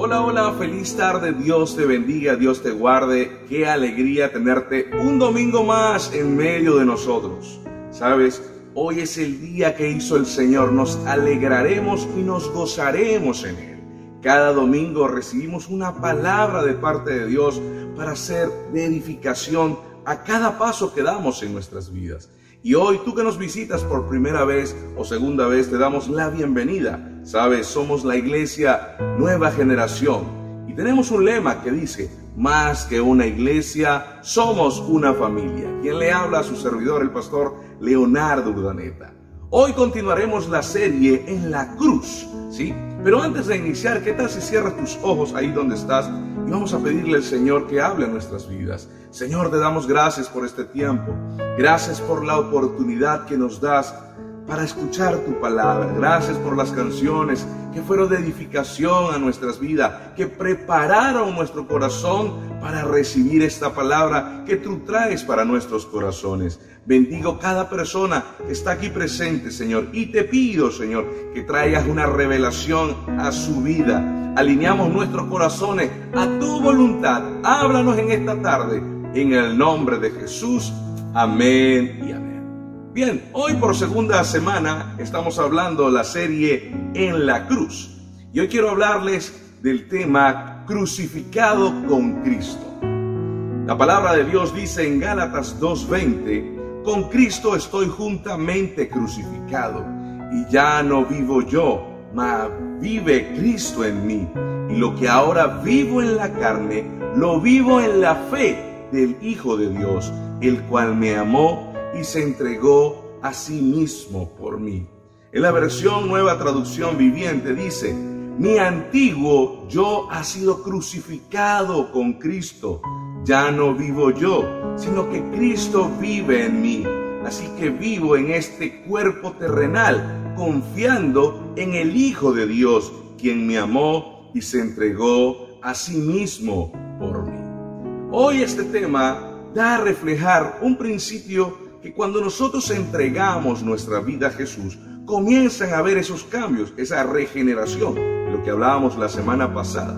Hola, hola, feliz tarde, Dios te bendiga, Dios te guarde, qué alegría tenerte un domingo más en medio de nosotros. Sabes, hoy es el día que hizo el Señor, nos alegraremos y nos gozaremos en Él. Cada domingo recibimos una palabra de parte de Dios para hacer de edificación a cada paso que damos en nuestras vidas. Y hoy tú que nos visitas por primera vez o segunda vez, te damos la bienvenida. Sabes, somos la iglesia Nueva Generación y tenemos un lema que dice, más que una iglesia, somos una familia. Quien le habla a su servidor, el pastor Leonardo Urdaneta. Hoy continuaremos la serie en la cruz, ¿sí? Pero antes de iniciar, ¿qué tal si cierras tus ojos ahí donde estás y vamos a pedirle al Señor que hable en nuestras vidas? Señor, te damos gracias por este tiempo. Gracias por la oportunidad que nos das para escuchar tu palabra. Gracias por las canciones que fueron de edificación a nuestras vidas, que prepararon nuestro corazón para recibir esta palabra que tú traes para nuestros corazones. Bendigo cada persona que está aquí presente, Señor, y te pido, Señor, que traigas una revelación a su vida. Alineamos nuestros corazones a tu voluntad. Háblanos en esta tarde, en el nombre de Jesús. Amén y amén. Bien, hoy por segunda semana estamos hablando la serie En la Cruz. Y hoy quiero hablarles del tema crucificado con Cristo. La palabra de Dios dice en Gálatas 2.20, con Cristo estoy juntamente crucificado y ya no vivo yo, mas vive Cristo en mí. Y lo que ahora vivo en la carne, lo vivo en la fe del Hijo de Dios, el cual me amó y se entregó a sí mismo por mí. En la versión nueva traducción viviente dice, mi antiguo yo ha sido crucificado con Cristo. Ya no vivo yo, sino que Cristo vive en mí. Así que vivo en este cuerpo terrenal, confiando en el Hijo de Dios, quien me amó y se entregó a sí mismo por mí. Hoy este tema da a reflejar un principio que cuando nosotros entregamos nuestra vida a Jesús, comienzan a ver esos cambios, esa regeneración, de lo que hablábamos la semana pasada.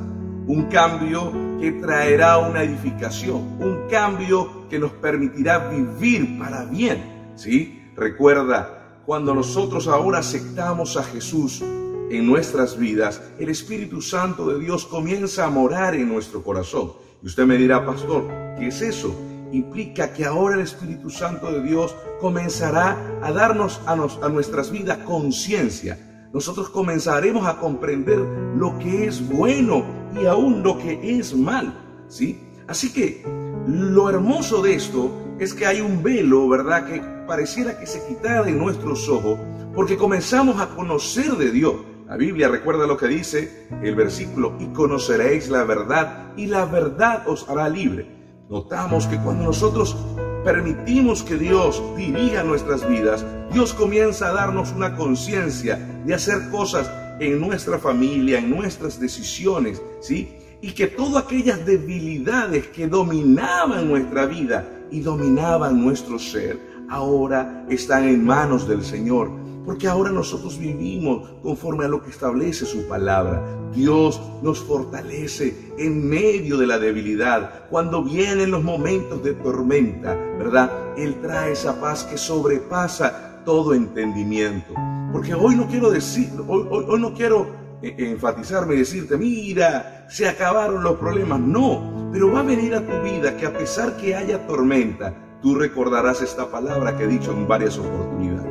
Un cambio que traerá una edificación, un cambio que nos permitirá vivir para bien. ¿Sí? Recuerda, cuando nosotros ahora aceptamos a Jesús en nuestras vidas, el Espíritu Santo de Dios comienza a morar en nuestro corazón. Y usted me dirá, pastor, ¿qué es eso? Implica que ahora el Espíritu Santo de Dios comenzará a darnos a, a nuestras vidas conciencia. Nosotros comenzaremos a comprender lo que es bueno y aún lo que es mal, ¿sí? Así que lo hermoso de esto es que hay un velo, ¿verdad? Que pareciera que se quitara de nuestros ojos porque comenzamos a conocer de Dios. La Biblia recuerda lo que dice el versículo, y conoceréis la verdad, y la verdad os hará libre notamos que cuando nosotros permitimos que Dios dirija nuestras vidas, Dios comienza a darnos una conciencia de hacer cosas en nuestra familia, en nuestras decisiones, ¿sí? Y que todas aquellas debilidades que dominaban nuestra vida y dominaban nuestro ser, ahora están en manos del Señor porque ahora nosotros vivimos conforme a lo que establece su palabra. Dios nos fortalece en medio de la debilidad. Cuando vienen los momentos de tormenta, ¿verdad? Él trae esa paz que sobrepasa todo entendimiento. Porque hoy no quiero decir, hoy, no quiero eh, enfatizarme y decirte, mira, se acabaron los problemas. No, pero va a venir a tu vida que a pesar que haya tormenta, tú recordarás esta palabra que he dicho en varias oportunidades.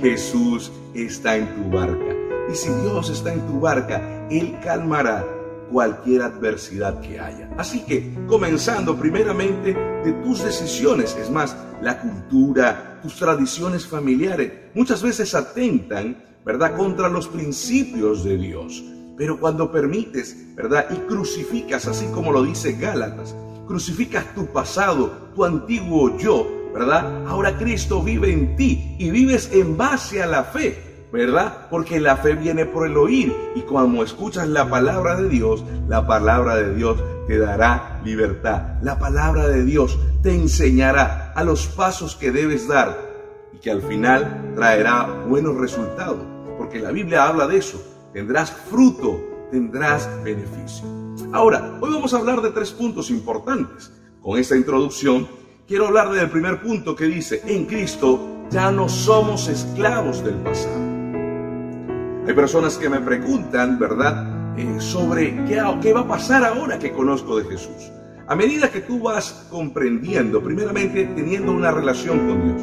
Jesús está en tu barca. Y si Dios está en tu barca, Él calmará cualquier adversidad que haya. Así que, comenzando primeramente de tus decisiones, es más, la cultura, tus tradiciones familiares, muchas veces atentan, ¿verdad?, contra los principios de Dios. Pero cuando permites, ¿verdad?, y crucificas, así como lo dice Gálatas, crucificas tu pasado, tu antiguo yo, ¿verdad? Ahora Cristo vive en ti y vives en base a la fe, ¿verdad? Porque la fe viene por el oír y cuando escuchas la palabra de Dios, la palabra de Dios te dará libertad. La palabra de Dios te enseñará a los pasos que debes dar y que al final traerá buenos resultados. Porque la Biblia habla de eso. Tendrás fruto tendrás beneficio. Ahora, hoy vamos a hablar de tres puntos importantes. Con esta introducción, quiero hablar del primer punto que dice, en Cristo ya no somos esclavos del pasado. Hay personas que me preguntan, ¿verdad?, eh, sobre qué, qué va a pasar ahora que conozco de Jesús. A medida que tú vas comprendiendo, primeramente teniendo una relación con Dios.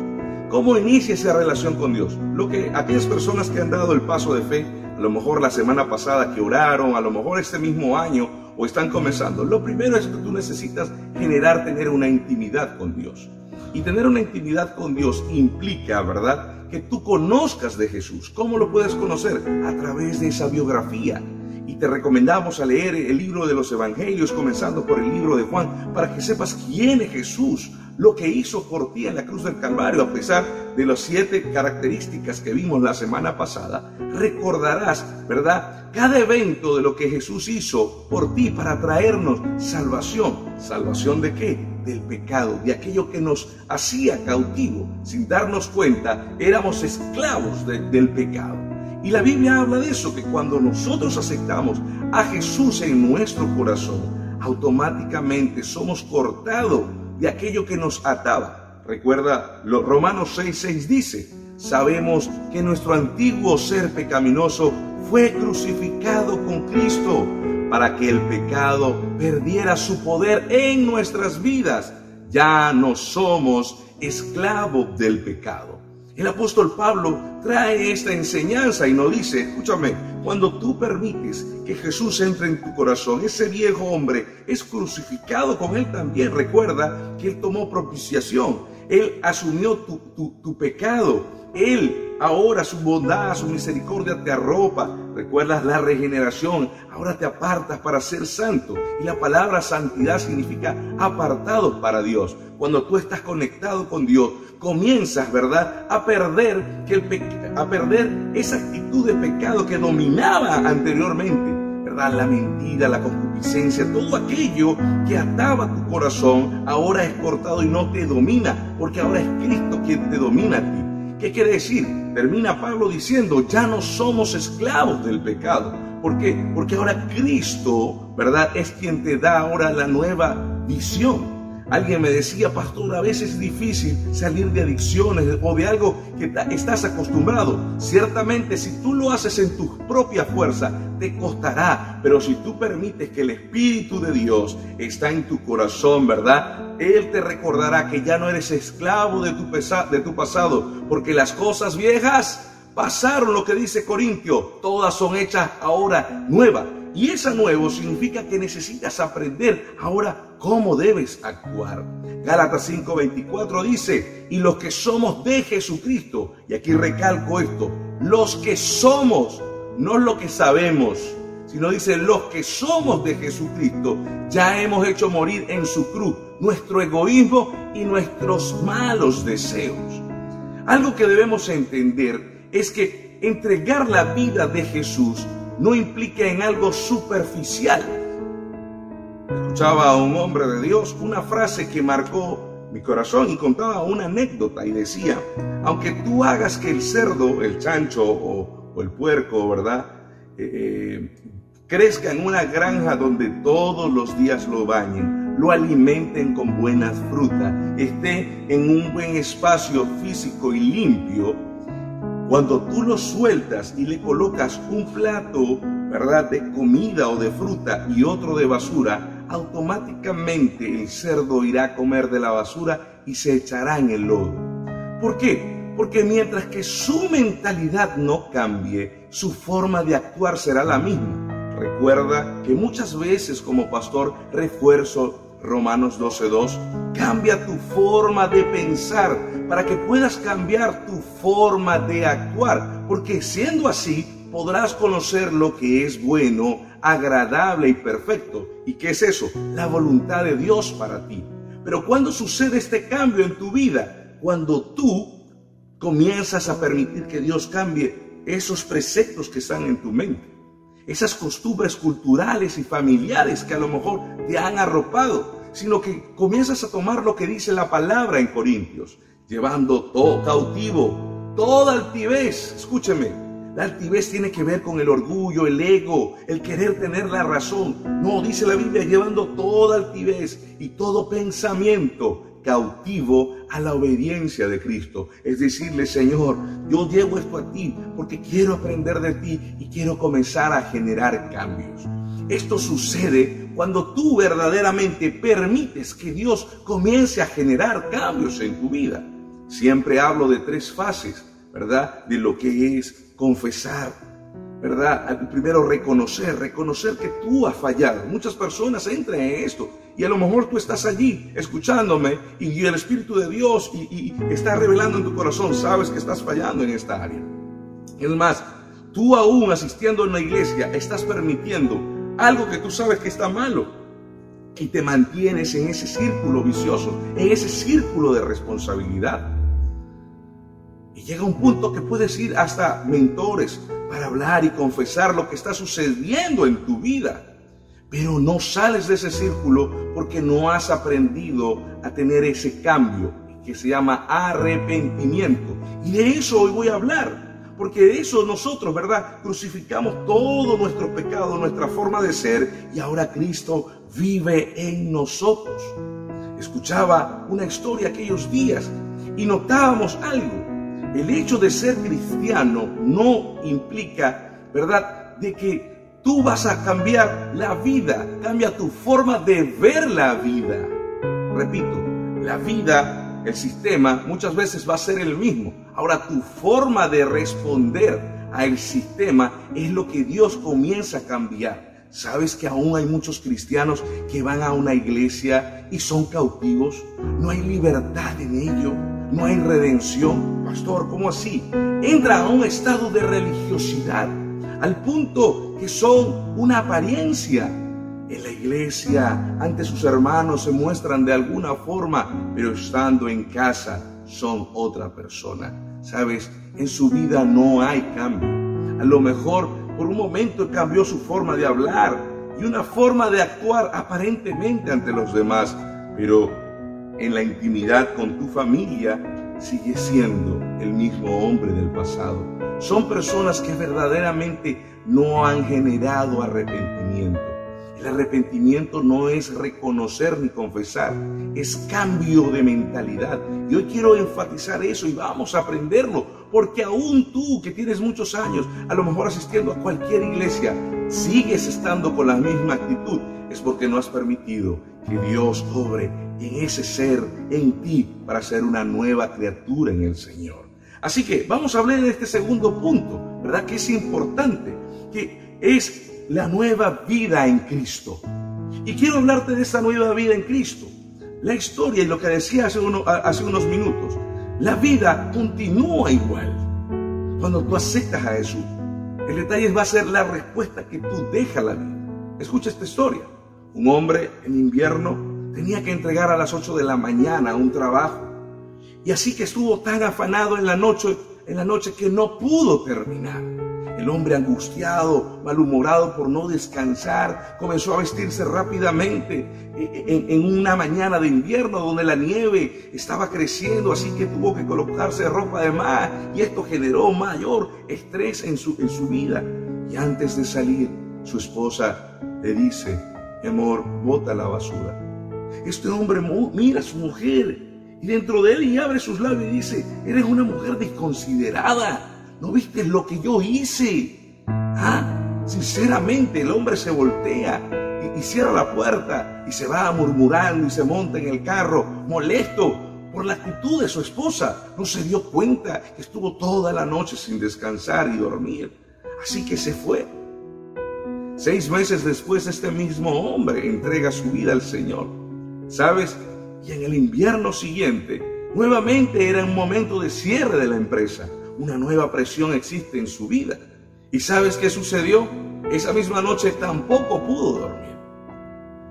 ¿Cómo inicia esa relación con Dios? Lo que aquellas personas que han dado el paso de fe, a lo mejor la semana pasada que oraron, a lo mejor este mismo año o están comenzando, lo primero es que tú necesitas generar, tener una intimidad con Dios. Y tener una intimidad con Dios implica, ¿verdad? Que tú conozcas de Jesús. ¿Cómo lo puedes conocer? A través de esa biografía, y te recomendamos a leer el libro de los Evangelios, comenzando por el libro de Juan, para que sepas quién es Jesús, lo que hizo por ti en la cruz del Calvario, a pesar de las siete características que vimos la semana pasada, recordarás, ¿verdad? Cada evento de lo que Jesús hizo por ti para traernos salvación. ¿Salvación de qué? Del pecado, de aquello que nos hacía cautivo. Sin darnos cuenta, éramos esclavos del pecado. Y la Biblia habla de eso, que cuando nosotros aceptamos a Jesús en nuestro corazón, automáticamente somos cortados de aquello que nos ataba. Recuerda, los Romanos 6:6 dice, sabemos que nuestro antiguo ser pecaminoso fue crucificado con Cristo para que el pecado perdiera su poder en nuestras vidas. Ya no somos esclavos del pecado. El apóstol Pablo trae esta enseñanza y nos dice, escúchame, cuando tú permites que Jesús entre en tu corazón, ese viejo hombre es crucificado con él también. Recuerda que él tomó propiciación, él asumió tu, tu pecado, él ahora su bondad, su misericordia te arropa. Recuerdas la regeneración, ahora te apartas para ser santo. Y la palabra santidad significa apartado para Dios. Cuando tú estás conectado con Dios, comienzas, ¿verdad?, a perder, que a perder esa actitud de pecado que dominaba anteriormente, ¿verdad? La mentira, la concupiscencia, todo aquello que ataba tu corazón, ahora es cortado y no te domina, porque ahora es Cristo quien te domina a ti. ¿Qué quiere decir? Termina Pablo diciendo, ya no somos esclavos del pecado. ¿Por qué? Porque ahora Cristo, ¿verdad? Es quien te da ahora la nueva visión. Alguien me decía, pastor, a veces es difícil salir de adicciones o de algo que estás acostumbrado. Ciertamente, si tú lo haces en tu propia fuerza, te costará. Pero si tú permites que el Espíritu de Dios está en tu corazón, ¿verdad? Él te recordará que ya no eres esclavo de tu, de tu pasado, porque las cosas viejas pasaron, lo que dice Corintio, todas son hechas ahora nuevas. Y esa nuevo significa que necesitas aprender ahora cómo debes actuar. Gálatas 5:24 dice, y los que somos de Jesucristo, y aquí recalco esto, los que somos, no lo que sabemos, sino dice, los que somos de Jesucristo, ya hemos hecho morir en su cruz nuestro egoísmo y nuestros malos deseos. Algo que debemos entender es que entregar la vida de Jesús no implica en algo superficial. Escuchaba a un hombre de Dios una frase que marcó mi corazón y contaba una anécdota y decía, aunque tú hagas que el cerdo, el chancho o, el puerco, ¿verdad? Eh, eh, crezca en una granja donde todos los días lo bañen, lo alimenten con buenas frutas, esté en un buen espacio físico y limpio, cuando tú lo sueltas y le colocas un plato, ¿verdad?, de comida o de fruta y otro de basura, automáticamente el cerdo irá a comer de la basura y se echará en el lodo. ¿Por qué? Porque mientras que su mentalidad no cambie, su forma de actuar será la misma. Recuerda que muchas veces como pastor refuerzo Romanos 12.2, cambia tu forma de pensar para que puedas cambiar tu forma de actuar, porque siendo así podrás conocer lo que es bueno, agradable y perfecto. ¿Y qué es eso? La voluntad de Dios para ti. Pero cuando sucede este cambio en tu vida, cuando tú comienzas a permitir que Dios cambie esos preceptos que están en tu mente, esas costumbres culturales y familiares que a lo mejor te han arropado, sino que comienzas a tomar lo que dice la palabra en Corintios, llevando todo cautivo, toda altivez, escúcheme, La altivez tiene que ver con el orgullo, el ego, el querer tener la razón. No, dice la Biblia, llevando toda altivez y todo pensamiento cautivo a la obediencia de Cristo. Es decirle, Señor, yo llevo esto a ti porque quiero aprender de ti y quiero comenzar a generar cambios. Esto sucede cuando tú verdaderamente permites que Dios comience a generar cambios en tu vida. Siempre hablo de tres fases, ¿verdad? De lo que es confesar, ¿verdad? Primero reconocer, reconocer que tú has fallado. Muchas personas entran en esto y a lo mejor tú estás allí escuchándome y el Espíritu de Dios y, está revelando en tu corazón, sabes que estás fallando en esta área. Es más, tú aún asistiendo a una iglesia estás permitiendo algo que tú sabes que está malo y te mantienes en ese círculo vicioso, en ese círculo de responsabilidad. Y llega un punto que puedes ir hasta mentores para hablar y confesar lo que está sucediendo en tu vida. Pero no sales de ese círculo porque no has aprendido a tener ese cambio que se llama arrepentimiento. Y de eso hoy voy a hablar. Porque eso nosotros, ¿verdad? Crucificamos todo nuestro pecado, nuestra forma de ser, y ahora Cristo vive en nosotros. Escuchaba una historia aquellos días y notábamos algo. El hecho de ser cristiano no implica, ¿verdad?, de que tú vas a cambiar la vida, cambia tu forma de ver la vida. Repito, la vida, el sistema, muchas veces va a ser el mismo. Ahora tu forma de responder al sistema es lo que Dios comienza a cambiar. ¿Sabes que aún hay muchos cristianos que van a una iglesia y son cautivos? No hay libertad en ello, no hay redención. Pastor, ¿cómo así? Entra a un estado de religiosidad al punto que son una apariencia. En la iglesia, ante sus hermanos, se muestran de alguna forma, pero estando en casa son otra persona. Sabes, en su vida no hay cambio. A lo mejor por un momento cambió su forma de hablar y una forma de actuar aparentemente ante los demás, pero en la intimidad con tu familia sigue siendo el mismo hombre del pasado. Son personas que verdaderamente no han generado arrepentimiento. El arrepentimiento no es reconocer ni confesar, es cambio de mentalidad. Y hoy quiero enfatizar eso y vamos a aprenderlo, porque aún tú que tienes muchos años, a lo mejor asistiendo a cualquier iglesia, sigues estando con la misma actitud, es porque no has permitido que Dios obre en ese ser, en ti, para ser una nueva criatura en el Señor. Así que vamos a hablar de este segundo punto, ¿verdad? Que es importante, que es la nueva vida en Cristo. Y quiero hablarte de esa nueva vida en Cristo. La historia y lo que decía hace, hace unos minutos, la vida continúa igual cuando tú aceptas a Jesús. El detalle va a ser la respuesta que tú dejas la vida. Escucha esta historia. Un hombre en invierno tenía que entregar a las 8 de la mañana un trabajo y así que estuvo tan afanado en la noche, en la noche que no pudo terminar. El hombre angustiado, malhumorado por no descansar, comenzó a vestirse rápidamente en, en, una mañana de invierno donde la nieve estaba creciendo, así que tuvo que colocarse ropa de más y esto generó mayor estrés en su, en su vida. Y antes de salir, su esposa le dice, amor, bota la basura. Este hombre mira a su mujer y dentro de él y abre sus labios y dice, eres una mujer desconsiderada. ¿No viste lo que yo hice? Ah, sinceramente el hombre se voltea y, y cierra la puerta y se va murmurando y se monta en el carro, molesto por la actitud de su esposa. No se dio cuenta que estuvo toda la noche sin descansar y dormir. Así que se fue. Seis meses después este mismo hombre entrega su vida al Señor. ¿Sabes? Y en el invierno siguiente, nuevamente era un momento de cierre de la empresa. Una nueva presión existe en su vida. ¿Y sabes qué sucedió? Esa misma noche tampoco pudo dormir.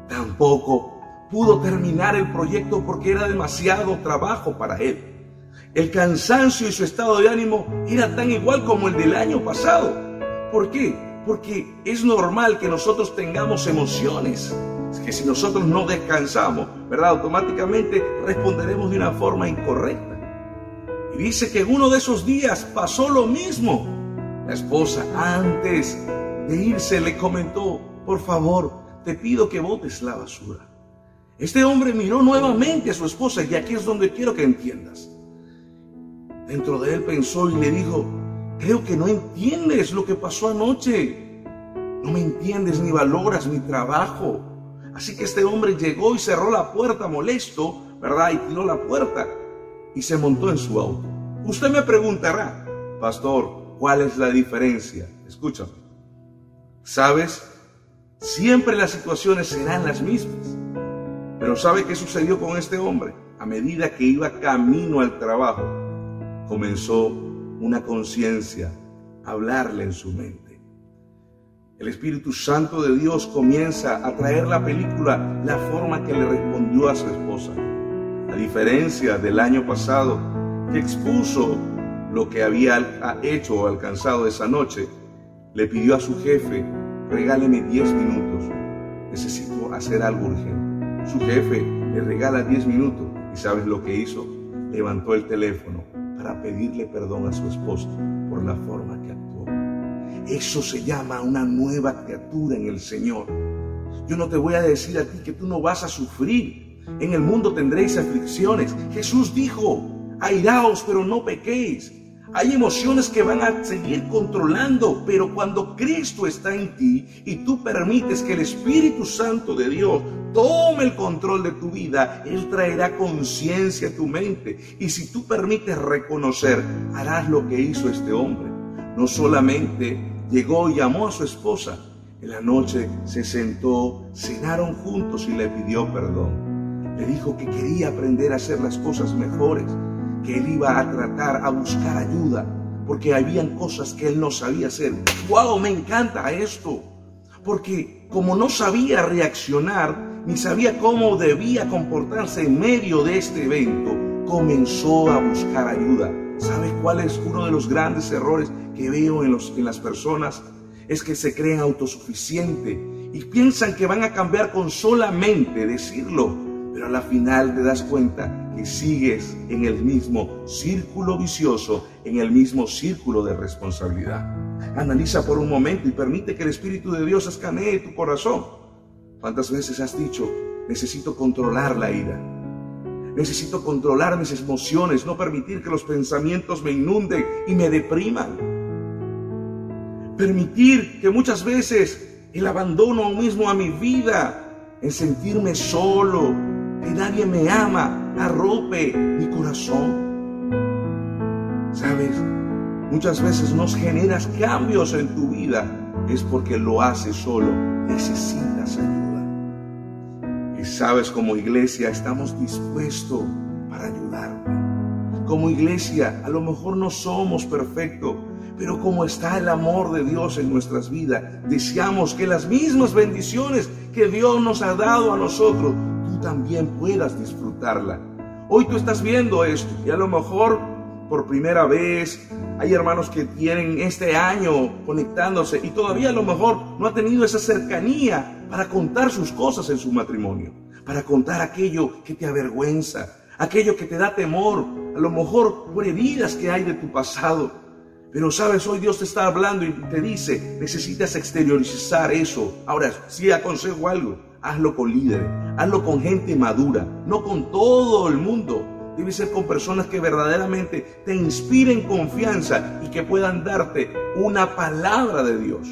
Tampoco pudo terminar el proyecto porque era demasiado trabajo para él. El cansancio y su estado de ánimo era tan igual como el del año pasado. ¿Por qué? Porque es normal que nosotros tengamos emociones que si nosotros no descansamos, ¿verdad? Automáticamente responderemos de una forma incorrecta. Y dice que en uno de esos días pasó lo mismo. La esposa, antes de irse, le comentó, por favor, te pido que botes la basura. Este hombre miró nuevamente a su esposa y aquí es donde quiero que entiendas. Dentro de él pensó y le dijo, creo que no entiendes lo que pasó anoche. No me entiendes ni valoras mi trabajo. Así que este hombre llegó y cerró la puerta molesto, ¿verdad? Y tiró la puerta y se montó en su auto. Usted me preguntará, pastor, ¿cuál es la diferencia? Escúchame. ¿Sabes? Siempre las situaciones serán las mismas. Pero ¿sabe qué sucedió con este hombre? A medida que iba camino al trabajo, comenzó una conciencia a hablarle en su mente. El Espíritu Santo de Dios comienza a traer la película la forma que le respondió a su esposa. A diferencia del año pasado, que expuso lo que había hecho o alcanzado esa noche, le pidió a su jefe, regáleme 10 minutos, necesito hacer algo urgente. Su jefe le regala 10 minutos y ¿sabes lo que hizo? Levantó el teléfono para pedirle perdón a su esposa por la forma que actuó. Eso se llama una nueva criatura en el Señor. Yo no te voy a decir a ti que tú no vas a sufrir. En el mundo tendréis aflicciones. Jesús dijo, airaos, pero no pequéis. Hay emociones que van a seguir controlando, pero cuando Cristo está en ti y tú permites que el Espíritu Santo de Dios tome el control de tu vida, Él traerá conciencia a tu mente. Y si tú permites reconocer, harás lo que hizo este hombre. No solamente llegó y llamó a su esposa, en la noche se sentó, cenaron juntos y le pidió perdón. Le dijo que quería aprender a hacer las cosas mejores que él iba a tratar a buscar ayuda, porque habían cosas que él no sabía hacer. ¡Wow! Me encanta esto. Porque como no sabía reaccionar, ni sabía cómo debía comportarse en medio de este evento, comenzó a buscar ayuda. ¿Sabes cuál es uno de los grandes errores que veo en, los, en las personas? Es que se creen autosuficientes y piensan que van a cambiar con solamente decirlo. Pero a la final te das cuenta que sigues en el mismo círculo vicioso, en el mismo círculo de responsabilidad. Analiza por un momento y permite que el Espíritu de Dios escanee tu corazón. ¿Cuántas veces has dicho, necesito controlar la ira? Necesito controlar mis emociones, no permitir que los pensamientos me inunden y me depriman. Permitir que muchas veces el abandono mismo a mi vida, en sentirme solo, que nadie me ama, arrope mi corazón. Sabes, muchas veces nos generas cambios en tu vida, es porque lo haces solo, necesitas ayuda. Y sabes, como iglesia estamos dispuestos para ayudarte. Como iglesia, a lo mejor no somos perfectos, pero como está el amor de Dios en nuestras vidas, deseamos que las mismas bendiciones que Dios nos ha dado a nosotros, también puedas disfrutarla. Hoy tú estás viendo esto y a lo mejor por primera vez hay hermanos que tienen este año conectándose y todavía a lo mejor no ha tenido esa cercanía para contar sus cosas en su matrimonio, para contar aquello que te avergüenza, aquello que te da temor, a lo mejor por que hay de tu pasado. Pero sabes, hoy Dios te está hablando y te dice, necesitas exteriorizar eso. Ahora, si aconsejo algo, hazlo con líderes, hazlo con gente madura, no con todo el mundo. Debe ser con personas que verdaderamente te inspiren confianza y que puedan darte una palabra de Dios.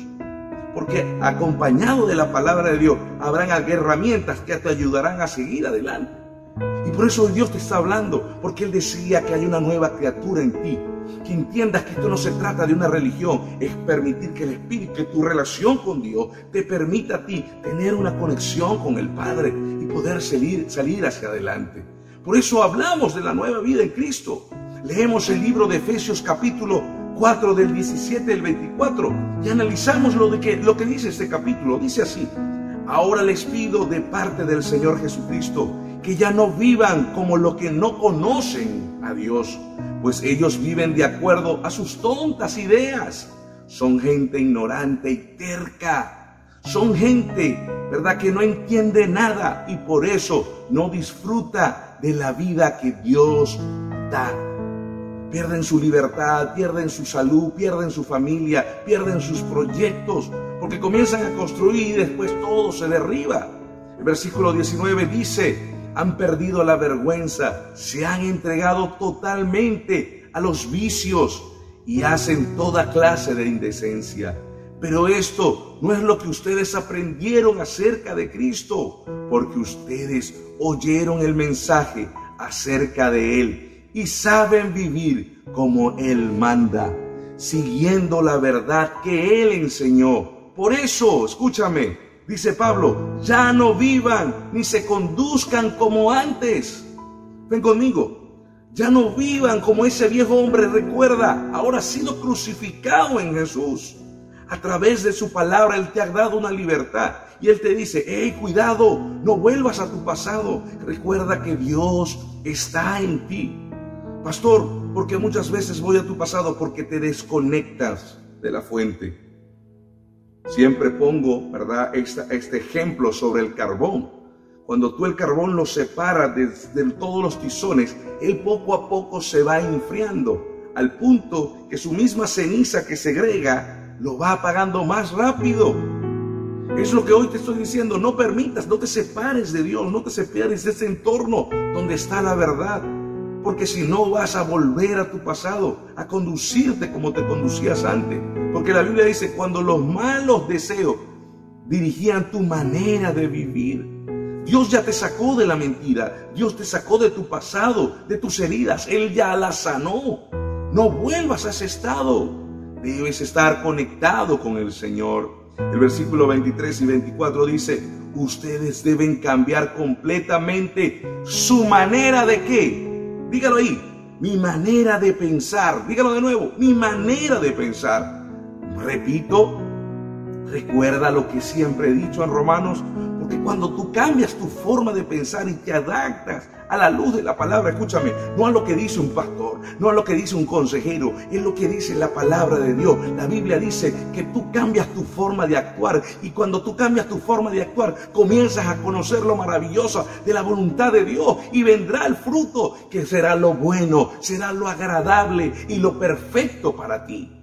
Porque acompañado de la palabra de Dios habrán herramientas que te ayudarán a seguir adelante. Y por eso Dios te está hablando, porque Él decía que hay una nueva criatura en ti, que entiendas que esto no se trata de una religión, es permitir que el Espíritu, que tu relación con Dios te permita a ti tener una conexión con el Padre y poder salir, salir hacia adelante. Por eso hablamos de la nueva vida en Cristo. Leemos el libro de Efesios capítulo 4 del 17 al 24 y analizamos lo, de que, lo que dice este capítulo. Dice así, ahora les pido de parte del Señor Jesucristo que ya no vivan como lo que no conocen a Dios, pues ellos viven de acuerdo a sus tontas ideas. Son gente ignorante y terca. Son gente, ¿verdad?, que no entiende nada y por eso no disfruta de la vida que Dios da. pierden su libertad, pierden su salud, pierden su familia, pierden sus proyectos, porque comienzan a construir y después todo se derriba. El versículo 19 dice, han perdido la vergüenza, se han entregado totalmente a los vicios y hacen toda clase de indecencia. Pero esto no es lo que ustedes aprendieron acerca de Cristo, porque ustedes oyeron el mensaje acerca de Él y saben vivir como Él manda, siguiendo la verdad que Él enseñó. Por eso, escúchame, dice Pablo, ya no vivan ni se conduzcan como antes. Ven conmigo, ya no vivan como ese viejo hombre recuerda, ahora ha sido crucificado en Jesús. A través de su palabra Él te ha dado una libertad. Y Él te dice, hey, cuidado, no vuelvas a tu pasado. Recuerda que Dios está en ti. Pastor, porque muchas veces voy a tu pasado porque te desconectas de la fuente. Siempre pongo, ¿verdad?, este ejemplo sobre el carbón. Cuando tú el carbón lo separas de, todos los tizones, él poco a poco se va enfriando, al punto que su misma ceniza que segrega lo va apagando más rápido. Es lo que hoy te estoy diciendo, no permitas, no te separes de Dios, no te separes de ese entorno donde está la verdad, porque si no vas a volver a tu pasado, a conducirte como te conducías antes, porque la Biblia dice, cuando los malos deseos dirigían tu manera de vivir, Dios ya te sacó de la mentira. Dios te sacó de tu pasado, de tus heridas. Él ya las sanó. No vuelvas a ese estado. Debes estar conectado con el Señor. El versículo 23 y 24 dice, ustedes deben cambiar completamente su manera de qué. Dígalo ahí, mi manera de pensar. Dígalo de nuevo, mi manera de pensar. Repito, recuerda lo que siempre he dicho en Romanos cuando tú cambias tu forma de pensar y te adaptas a la luz de la palabra, escúchame, no a lo que dice un pastor, no a lo que dice un consejero, es lo que dice la palabra de Dios. La Biblia dice que tú cambias tu forma de actuar y cuando tú cambias tu forma de actuar, comienzas a conocer lo maravilloso de la voluntad de Dios y vendrá el fruto que será lo bueno, será lo agradable y lo perfecto para ti.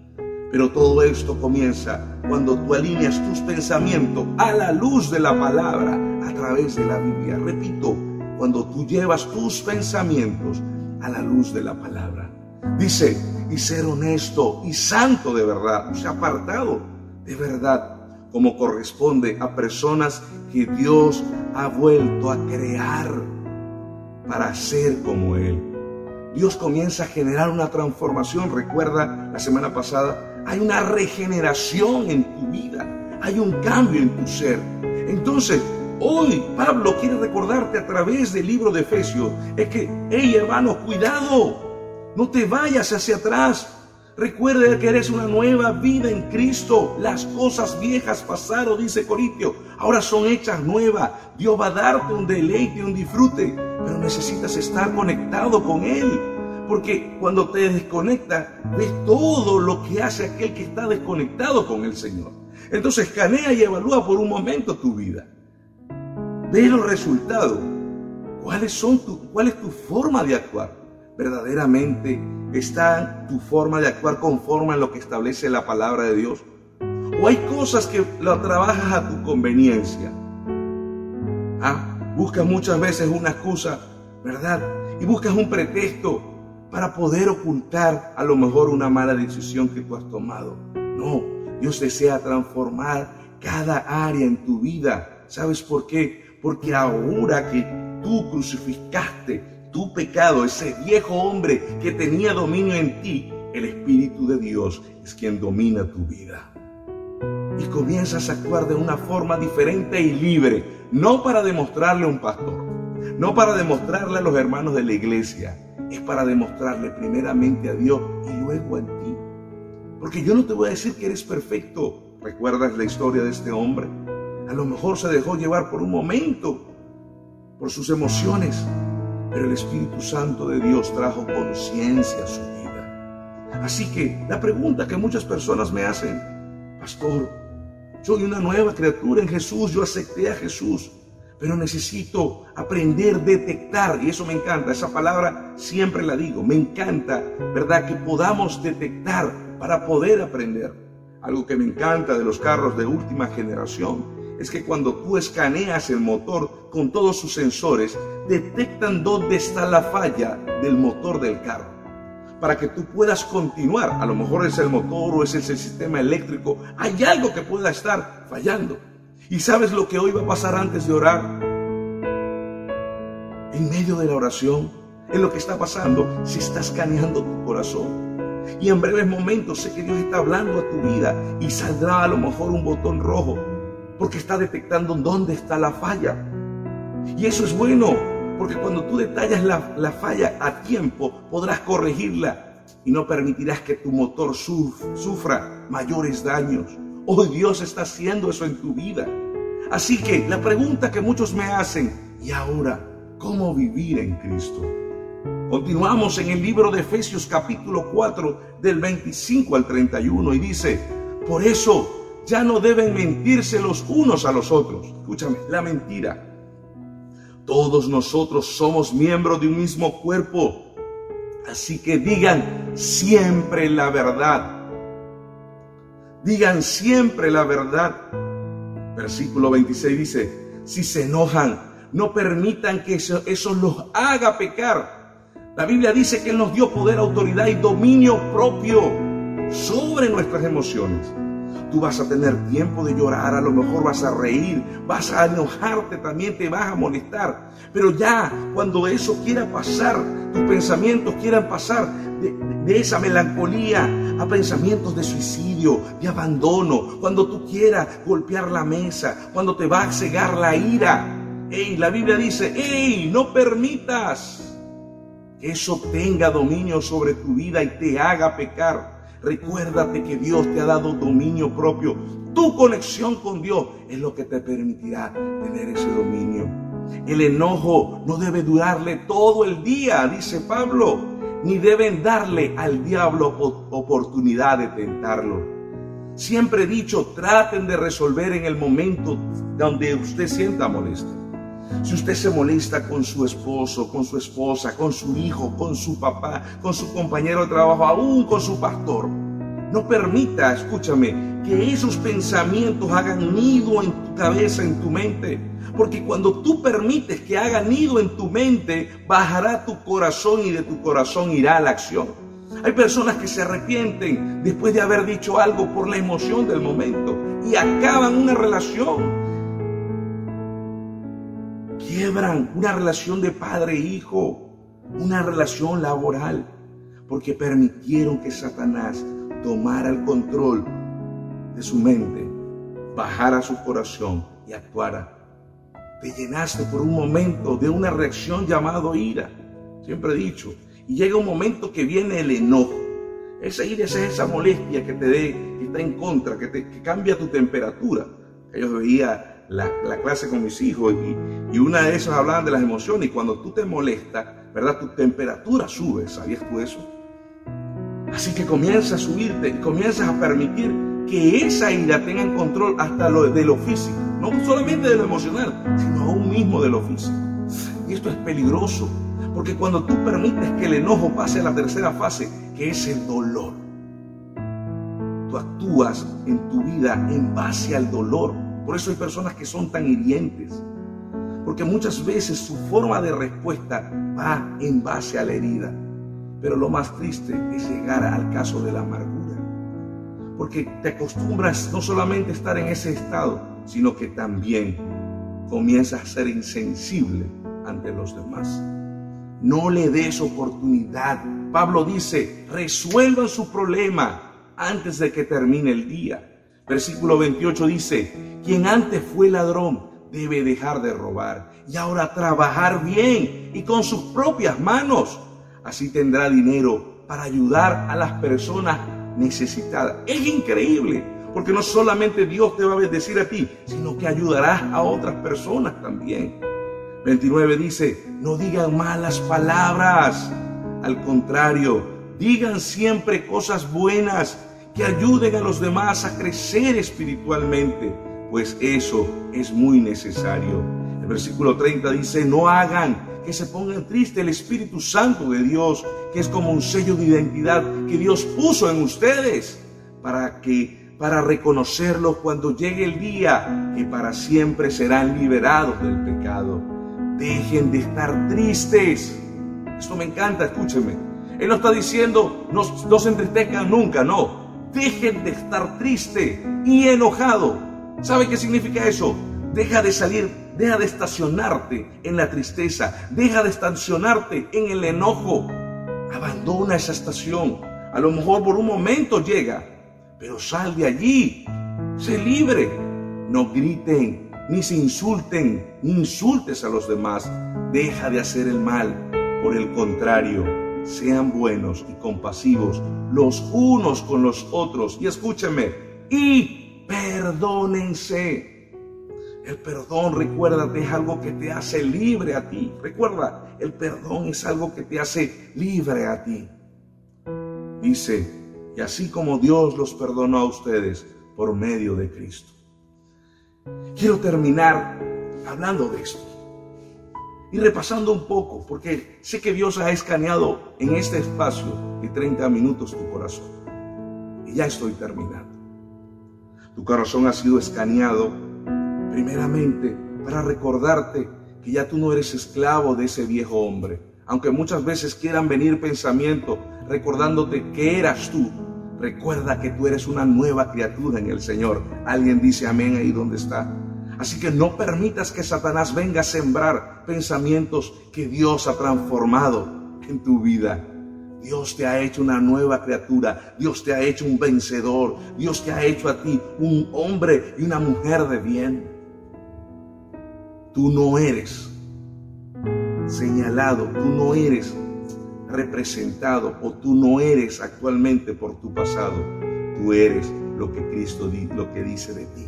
Pero todo esto comienza cuando tú alineas tus pensamientos a la luz de la palabra a través de la Biblia. Repito, cuando tú llevas tus pensamientos a la luz de la palabra. Dice, y ser honesto y santo de verdad, o sea, apartado de verdad, como corresponde a personas que Dios ha vuelto a crear para ser como Él. Dios comienza a generar una transformación. Recuerda la semana pasada hay una regeneración en tu vida, hay un cambio en tu ser. Entonces, hoy Pablo quiere recordarte a través del libro de Efesios, es que, hey hermano, cuidado, no te vayas hacia atrás. Recuerda que eres una nueva vida en Cristo. Las cosas viejas pasaron, dice Corintio. Ahora son hechas nuevas. Dios va a darte un deleite, un disfrute. Pero necesitas estar conectado con Él. Porque cuando te desconectas, ves todo lo que hace aquel que está desconectado con el Señor. Entonces escanea y evalúa por un momento tu vida. Ve los resultados. ¿Cuáles son tu, ¿Cuál es tu forma de actuar? ¿Verdaderamente está tu forma de actuar conforme a lo que establece la palabra de Dios? ¿O hay cosas que lo trabajas a tu conveniencia? Ah, buscas muchas veces una excusa, ¿verdad? Y buscas un pretexto para poder ocultar a lo mejor una mala decisión que tú has tomado. No, Dios desea transformar cada área en tu vida. ¿Sabes por qué? Porque ahora que tú crucificaste tu pecado, ese viejo hombre que tenía dominio en ti, el Espíritu de Dios es quien domina tu vida. Y comienzas a actuar de una forma diferente y libre, no para demostrarle a un pastor, no para demostrarle a los hermanos de la iglesia, es para demostrarle primeramente a Dios y luego a ti. Porque yo no te voy a decir que eres perfecto. ¿Recuerdas la historia de este hombre? A lo mejor se dejó llevar por un momento, por sus emociones, pero el Espíritu Santo de Dios trajo conciencia a su vida. Así que la pregunta que muchas personas me hacen, pastor, soy una nueva criatura en Jesús, yo acepté a Jesús, pero necesito aprender detectar, y eso me encanta, esa palabra siempre la digo, me encanta, ¿verdad? Que podamos detectar para poder aprender. Algo que me encanta de los carros de última generación es que cuando tú escaneas el motor con todos sus sensores, detectan dónde está la falla del motor del carro. Para que tú puedas continuar, a lo mejor es el motor o es el sistema eléctrico, hay algo que pueda estar fallando. ¿Y sabes lo que hoy va a pasar antes de orar? En medio de la oración, en lo que está pasando, se está escaneando tu corazón. Y en breves momentos sé que Dios está hablando a tu vida y saldrá a lo mejor un botón rojo porque está detectando dónde está la falla. Y eso es bueno, porque cuando tú detallas la, la falla a tiempo, podrás corregirla y no permitirás que tu motor sufra mayores daños. Hoy Dios está haciendo eso en tu vida. Así que la pregunta que muchos me hacen, ¿y ahora cómo vivir en Cristo? Continuamos en el libro de Efesios capítulo 4 del 25 al 31 y dice, por eso ya no deben mentirse los unos a los otros. Escúchame, la mentira. Todos nosotros somos miembros de un mismo cuerpo. Así que digan siempre la verdad Digan siempre la verdad. Versículo 26 dice, si se enojan, no permitan que eso, los haga pecar. La Biblia dice que Él nos dio poder, autoridad y dominio propio sobre nuestras emociones. Tú vas a tener tiempo de llorar, a lo mejor vas a reír, vas a enojarte, también te vas a molestar. Pero ya cuando eso quiera pasar, tus pensamientos quieran pasar de, esa melancolía a pensamientos de suicidio, de abandono, cuando tú quieras golpear la mesa, cuando te va a cegar la ira. Ey, la Biblia dice, ey, no permitas que eso tenga dominio sobre tu vida y te haga pecar. Recuérdate que Dios te ha dado dominio propio. Tu conexión con Dios es lo que te permitirá tener ese dominio. El enojo no debe durarle todo el día, dice Pablo, ni deben darle al diablo oportunidad de tentarlo. Siempre he dicho, traten de resolver en el momento donde usted sienta molesto. Si usted se molesta con su esposo, con su esposa, con su hijo, con su papá, con su compañero de trabajo, aún con su pastor, no permita, escúchame, que esos pensamientos hagan nido en tu cabeza, en tu mente. Porque cuando tú permites que hagan nido en tu mente, bajará tu corazón y de tu corazón irá la acción. Hay personas que se arrepienten después de haber dicho algo por la emoción del momento y acaban una relación quiebran una relación de padre e hijo, una relación laboral, porque permitieron que Satanás tomara el control de su mente, bajara su corazón y actuara. Te llenaste por un momento de una reacción llamado ira, siempre he dicho, y llega un momento que viene el enojo. Esa ira es esa molestia que te dé, que está en contra, que, te, que cambia tu temperatura. Ellos veía la, clase con mis hijos y, y, una de esas hablaban de las emociones y cuando tú te molestas, ¿verdad? Tu temperatura sube, ¿sabías tú eso? Así que comienza a subirte comienzas a permitir que esa ira tenga control hasta lo, de lo físico, no solamente de lo emocional, sino aún mismo de lo físico. Y esto es peligroso, porque cuando tú permites que el enojo pase a la tercera fase, que es el dolor, tú actúas en tu vida en base al dolor por eso hay personas que son tan hirientes. Porque muchas veces su forma de respuesta va en base a la herida. Pero lo más triste es llegar al caso de la amargura. Porque te acostumbras no solamente a estar en ese estado, sino que también comienzas a ser insensible ante los demás. No le des oportunidad. Pablo dice, resuelvan su problema antes de que termine el día. Versículo 28 dice, quien antes fue ladrón debe dejar de robar y ahora trabajar bien y con sus propias manos. Así tendrá dinero para ayudar a las personas necesitadas. Es increíble, porque no solamente Dios te va a bendecir a ti, sino que ayudarás a otras personas también. 29 dice, no digan malas palabras, al contrario, digan siempre cosas buenas que ayuden a los demás a crecer espiritualmente, pues eso es muy necesario. El versículo 30 dice, no hagan que se pongan triste el Espíritu Santo de Dios, que es como un sello de identidad que Dios puso en ustedes para que para reconocerlo cuando llegue el día que para siempre serán liberados del pecado. Dejen de estar tristes. Esto me encanta, escúchenme. Él no está diciendo no, no se entristezcan nunca, no. Dejen de estar triste y enojado. ¿Sabe qué significa eso? Deja de salir, deja de estacionarte en la tristeza, deja de estacionarte en el enojo. Abandona esa estación. A lo mejor por un momento llega, pero sal de allí, sé libre. No griten, ni se insulten, ni insultes a los demás. Deja de hacer el mal. Por el contrario, sean buenos y compasivos los unos con los otros. Y escúchenme, y perdónense. El perdón, recuerda, es algo que te hace libre a ti. Recuerda, el perdón es algo que te hace libre a ti. Dice, y así como Dios los perdonó a ustedes por medio de Cristo. Quiero terminar hablando de esto y repasando un poco, porque sé que Dios ha escaneado en este espacio de 30 minutos tu corazón. Y ya estoy terminando. Tu corazón ha sido escaneado primeramente para recordarte que ya tú no eres esclavo de ese viejo hombre. Aunque muchas veces quieran venir pensamientos recordándote que eras tú. Recuerda que tú eres una nueva criatura en el Señor. Alguien dice amén ahí donde está. Así que no permitas que Satanás venga a sembrar pensamientos que Dios ha transformado en tu vida. Dios te ha hecho una nueva criatura, Dios te ha hecho un vencedor, Dios te ha hecho a ti un hombre y una mujer de bien. Tú no eres señalado, tú no eres representado o tú no eres actualmente por tu pasado, tú eres lo que Cristo lo que dice de ti.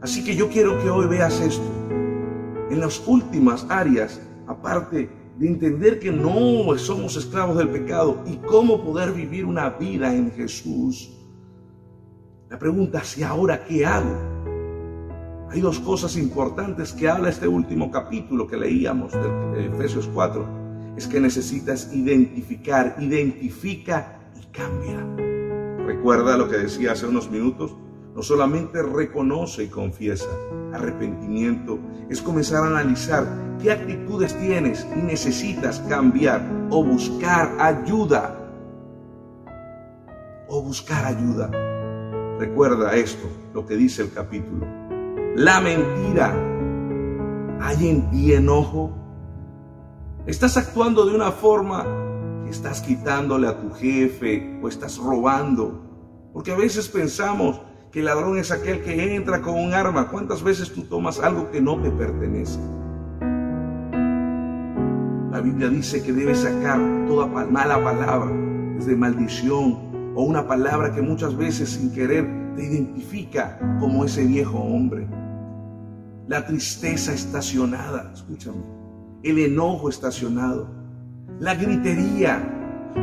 Así que yo quiero que hoy veas esto. En las últimas áreas, aparte de entender que no somos esclavos del pecado y cómo poder vivir una vida en Jesús, la pregunta es, ¿y ahora qué hago? Hay dos cosas importantes que habla este último capítulo que leíamos de Efesios 4 es que necesitas identificar, identifica y cambia. Recuerda lo que decía hace unos minutos, no solamente reconoce y confiesa, arrepentimiento es comenzar a analizar qué actitudes tienes y necesitas cambiar o buscar ayuda. O buscar ayuda. Recuerda esto, lo que dice el capítulo. La mentira. ¿Hay en ti enojo? Estás actuando de una forma que estás quitándole a tu jefe o estás robando. Porque a veces pensamos que el ladrón es aquel que entra con un arma. ¿Cuántas veces tú tomas algo que no te pertenece? La Biblia dice que debes sacar toda mala palabra, desde maldición o una palabra que muchas veces sin querer te identifica como ese viejo hombre. La tristeza estacionada, escúchame el enojo estacionado, la gritería.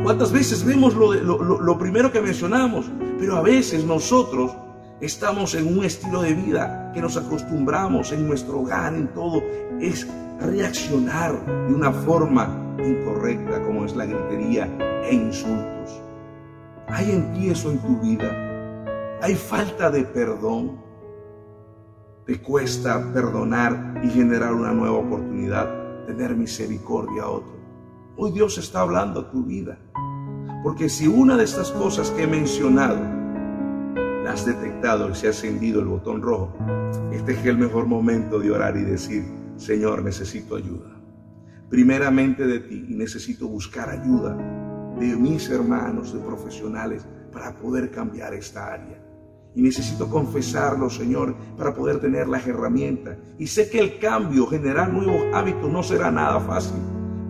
¿Cuántas veces vemos lo, lo, primero que mencionamos? Pero a veces nosotros estamos en un estilo de vida que nos acostumbramos en nuestro hogar, en todo, es reaccionar de una forma incorrecta como es la gritería e insultos. ¿Hay en en tu vida? ¿Hay falta de perdón? ¿Te cuesta perdonar y generar una nueva oportunidad? tener misericordia a otro. Hoy Dios está hablando a tu vida. Porque si una de estas cosas que he mencionado la has detectado y se ha encendido el botón rojo, este es el mejor momento de orar y decir, Señor, necesito ayuda. Primeramente de ti y necesito buscar ayuda de mis hermanos, de profesionales, para poder cambiar esta área. Y necesito confesarlo, Señor, para poder tener las herramientas. Y sé que el cambio, generar nuevos hábitos, no será nada fácil.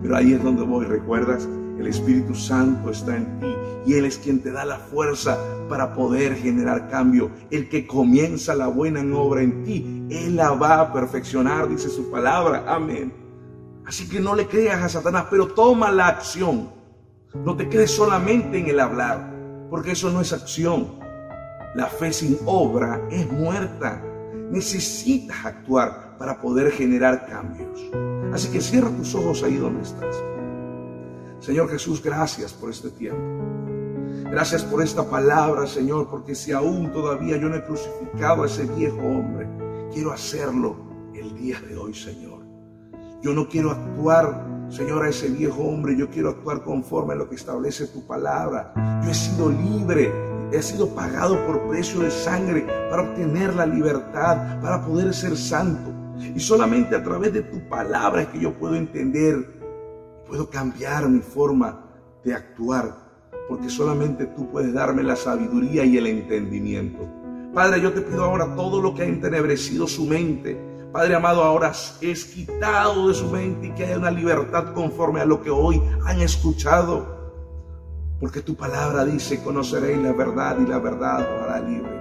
Pero ahí es donde voy, ¿recuerdas? El Espíritu Santo está en ti y Él es quien te da la fuerza para poder generar cambio. El que comienza la buena obra en ti, Él la va a perfeccionar, dice su palabra. Amén. Así que no le creas a Satanás, pero toma la acción. No te quedes solamente en el hablar, porque eso no es acción. La fe sin obra es muerta. necesitas actuar para poder generar cambios. Así que cierra tus ojos ahí donde estás. Señor Jesús, gracias por este tiempo. Gracias por esta palabra, Señor, porque si aún todavía yo no he crucificado a ese viejo hombre, quiero hacerlo el día de hoy, Señor. Yo no quiero actuar, Señor, a ese viejo hombre, yo quiero actuar conforme a lo que establece tu palabra. Yo he sido libre, he sido pagado por precio de sangre para obtener la libertad, para poder ser santo. Y solamente a través de tu palabra es que yo puedo entender, puedo cambiar mi forma de actuar porque solamente tú puedes darme la sabiduría y el entendimiento. Padre, yo te pido ahora todo lo que ha entenebrecido su mente. Padre amado, ahora es quitado de su mente y que haya una libertad conforme a lo que hoy han escuchado. Porque tu palabra dice, conoceréis la verdad y la verdad os hará libre.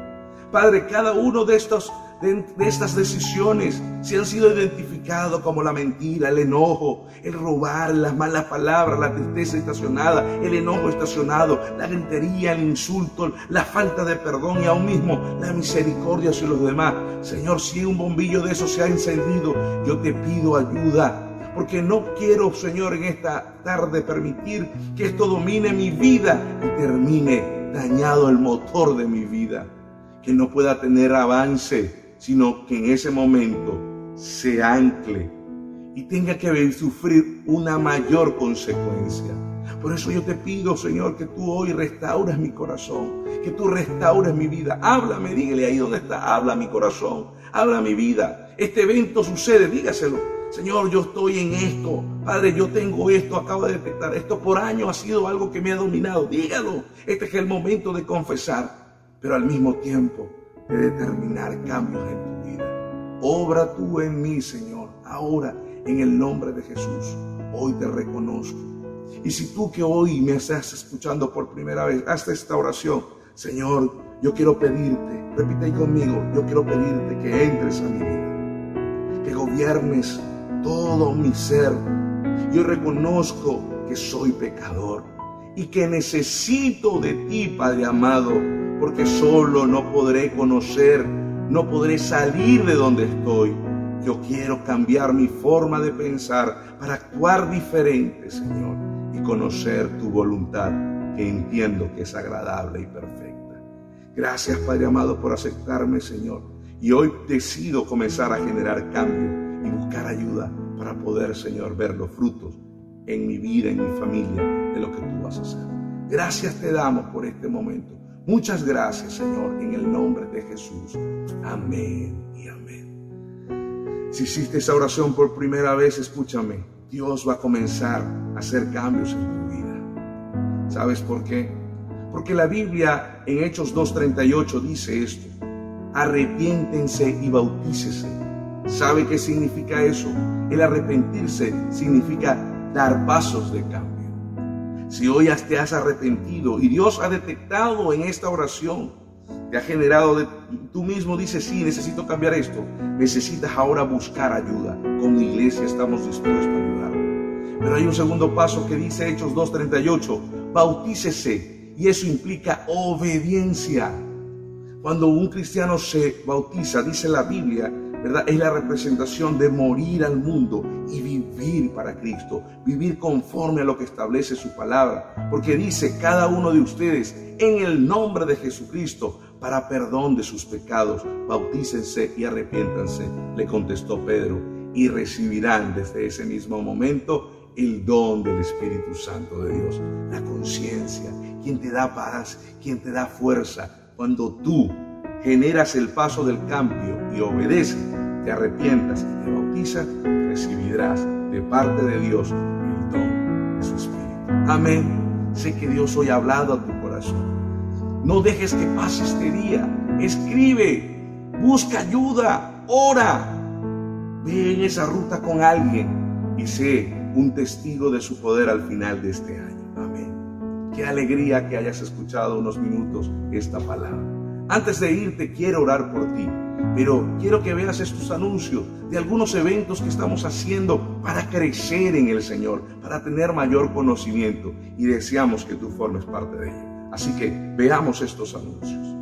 Padre, cada uno de estos de, estas decisiones se han sido identificados como la mentira, el enojo, el robar, las malas palabras, la tristeza estacionada, el enojo estacionado, la gritería, el insulto, la falta de perdón y aún mismo la misericordia hacia los demás. Señor, si un bombillo de eso se ha encendido, yo te pido ayuda porque no quiero, Señor, en esta tarde permitir que esto domine mi vida y termine dañado el motor de mi vida, que no pueda tener avance sino que en ese momento se ancle y tenga que sufrir una mayor consecuencia. Por eso yo te pido, Señor, que tú hoy restaures mi corazón, que tú restaures mi vida. Háblame, dígale ahí donde está, habla mi corazón, habla mi vida. Este evento sucede, dígaselo. Señor, yo estoy en esto. Padre, yo tengo esto, acabo de detectar. Esto por años ha sido algo que me ha dominado. Dígalo. Este es el momento de confesar. Pero al mismo tiempo, de determinar cambios en tu vida. Obra tú en mí, Señor, ahora en el nombre de Jesús. Hoy te reconozco. Y si tú que hoy me estás escuchando por primera vez, haz esta oración. Señor, yo quiero pedirte, repite conmigo, yo quiero pedirte que entres a mi vida, que gobiernes todo mi ser. Yo reconozco que soy pecador y que necesito de ti, Padre amado, porque solo no podré conocer, no podré salir de donde estoy. Yo quiero cambiar mi forma de pensar para actuar diferente, Señor, y conocer tu voluntad, que entiendo que es agradable y perfecta. Gracias, Padre amado, por aceptarme, Señor. Y hoy decido comenzar a generar cambio buscar ayuda para poder, Señor, ver los frutos en mi vida, en mi familia, de lo que tú vas a hacer. Gracias te damos por este momento. Muchas gracias, Señor, en el nombre de Jesús. Amén y amén. Si hiciste esa oración por primera vez, escúchame. Dios va a comenzar a hacer cambios en tu vida. ¿Sabes por qué? Porque la Biblia en Hechos 2.38 dice esto. Arrepiéntense y bautícese. ¿Sabe qué significa eso? El arrepentirse significa dar pasos de cambio. Si hoy te has arrepentido y Dios ha detectado en esta oración, te ha generado, tú mismo dices, sí, necesito cambiar esto, necesitas ahora buscar ayuda. Como iglesia estamos dispuestos a ayudar. Pero hay un segundo paso que dice Hechos 2.38, bautícese y eso implica obediencia. Cuando un cristiano se bautiza, dice la Biblia, es la representación de morir al mundo y vivir para Cristo, vivir conforme a lo que establece su palabra. Porque dice cada uno de ustedes, en el nombre de Jesucristo, para perdón de sus pecados, bautícense y arrepiéntanse, le contestó Pedro, y recibirán desde ese mismo momento el don del Espíritu Santo de Dios, la conciencia, quien te da paz, quien te da fuerza, cuando tú generas el paso del cambio y obedeces, te arrepientas y te bautizas, recibirás de parte de Dios el don de su Espíritu. Amén. Sé que Dios hoy ha hablado a tu corazón. No dejes que pase este día. Escribe, busca ayuda, ora. Ve en esa ruta con alguien y sé un testigo de su poder al final de este año. Amén. Qué alegría que hayas escuchado unos minutos esta palabra. Antes de irte quiero orar por ti, pero quiero que veas estos anuncios de algunos eventos que estamos haciendo para crecer en el Señor, para tener mayor conocimiento y deseamos que tú formes parte de ello. Así que veamos estos anuncios.